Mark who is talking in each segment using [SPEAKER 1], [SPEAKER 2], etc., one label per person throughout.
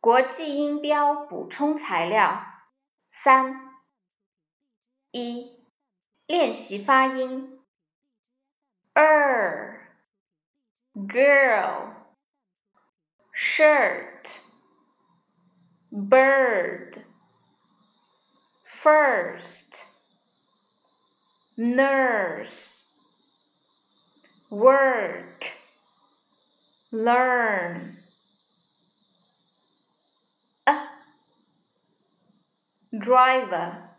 [SPEAKER 1] 国际音标补充材料三一练习发音：er、girl、shirt、bird、first、nurse、work、learn。driver,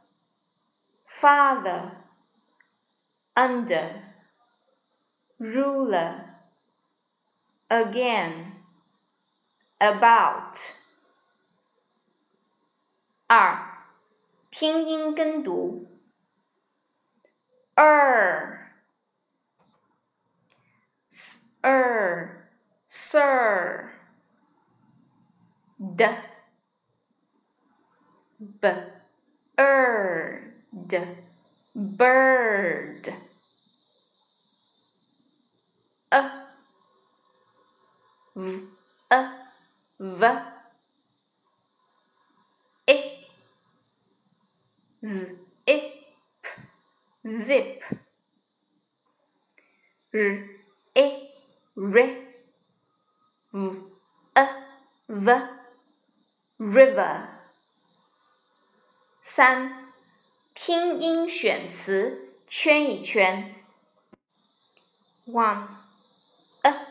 [SPEAKER 1] father, under, ruler, again, about. 二，拼音跟读。er, er, sir, d B. Bird. Bird. A. V. A. V. I. Z. I. P. Zip. R i. R. V. A. V. River 三，听音选词圈一圈。One, a,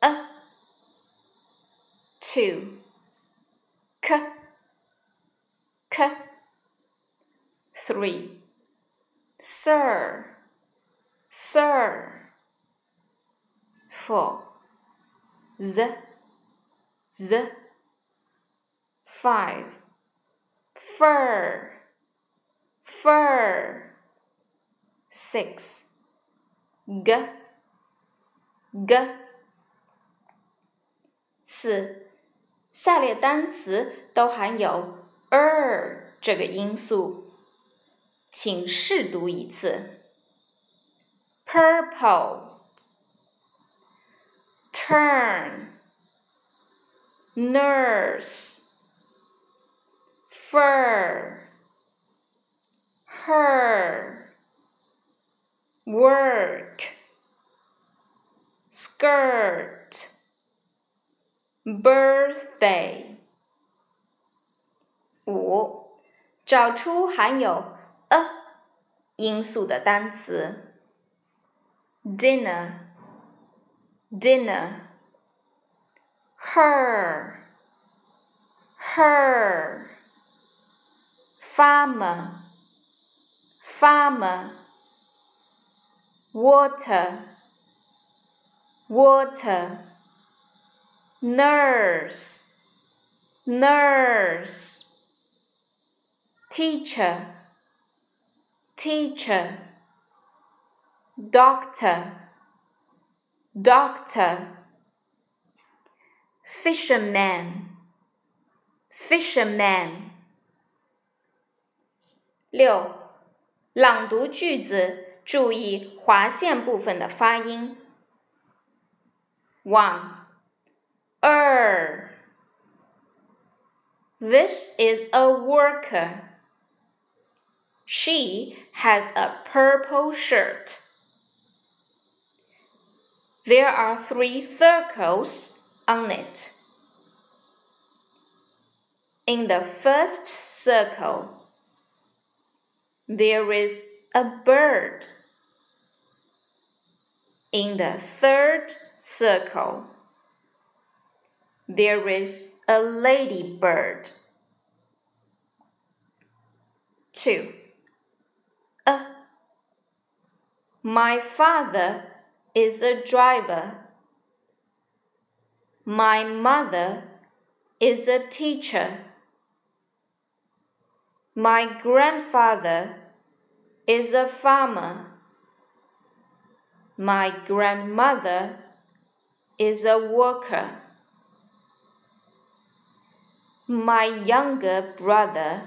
[SPEAKER 1] a, two, k, k, three, sir, sir, four, z, z, five fur, fur. Six. G, g. 四，下列单词都含有 er 这个音素，请试读一次。Purple, turn, nurse fur, her, work, skirt, birthday。五，找出含有 a 音素的单词。dinner, dinner, her, her。Farmer, farmer, water, water, nurse, nurse, teacher, teacher, doctor, doctor, fisherman, fisherman. 六，朗读句子，注意划线部分的发音。One, er. This is a worker. She has a purple shirt. There are three circles on it. In the first circle, there is a bird. In the third circle, there is a ladybird. 2. A. My father is a driver. My mother is a teacher. My grandfather is a farmer. My grandmother is a worker. My younger brother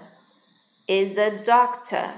[SPEAKER 1] is a doctor.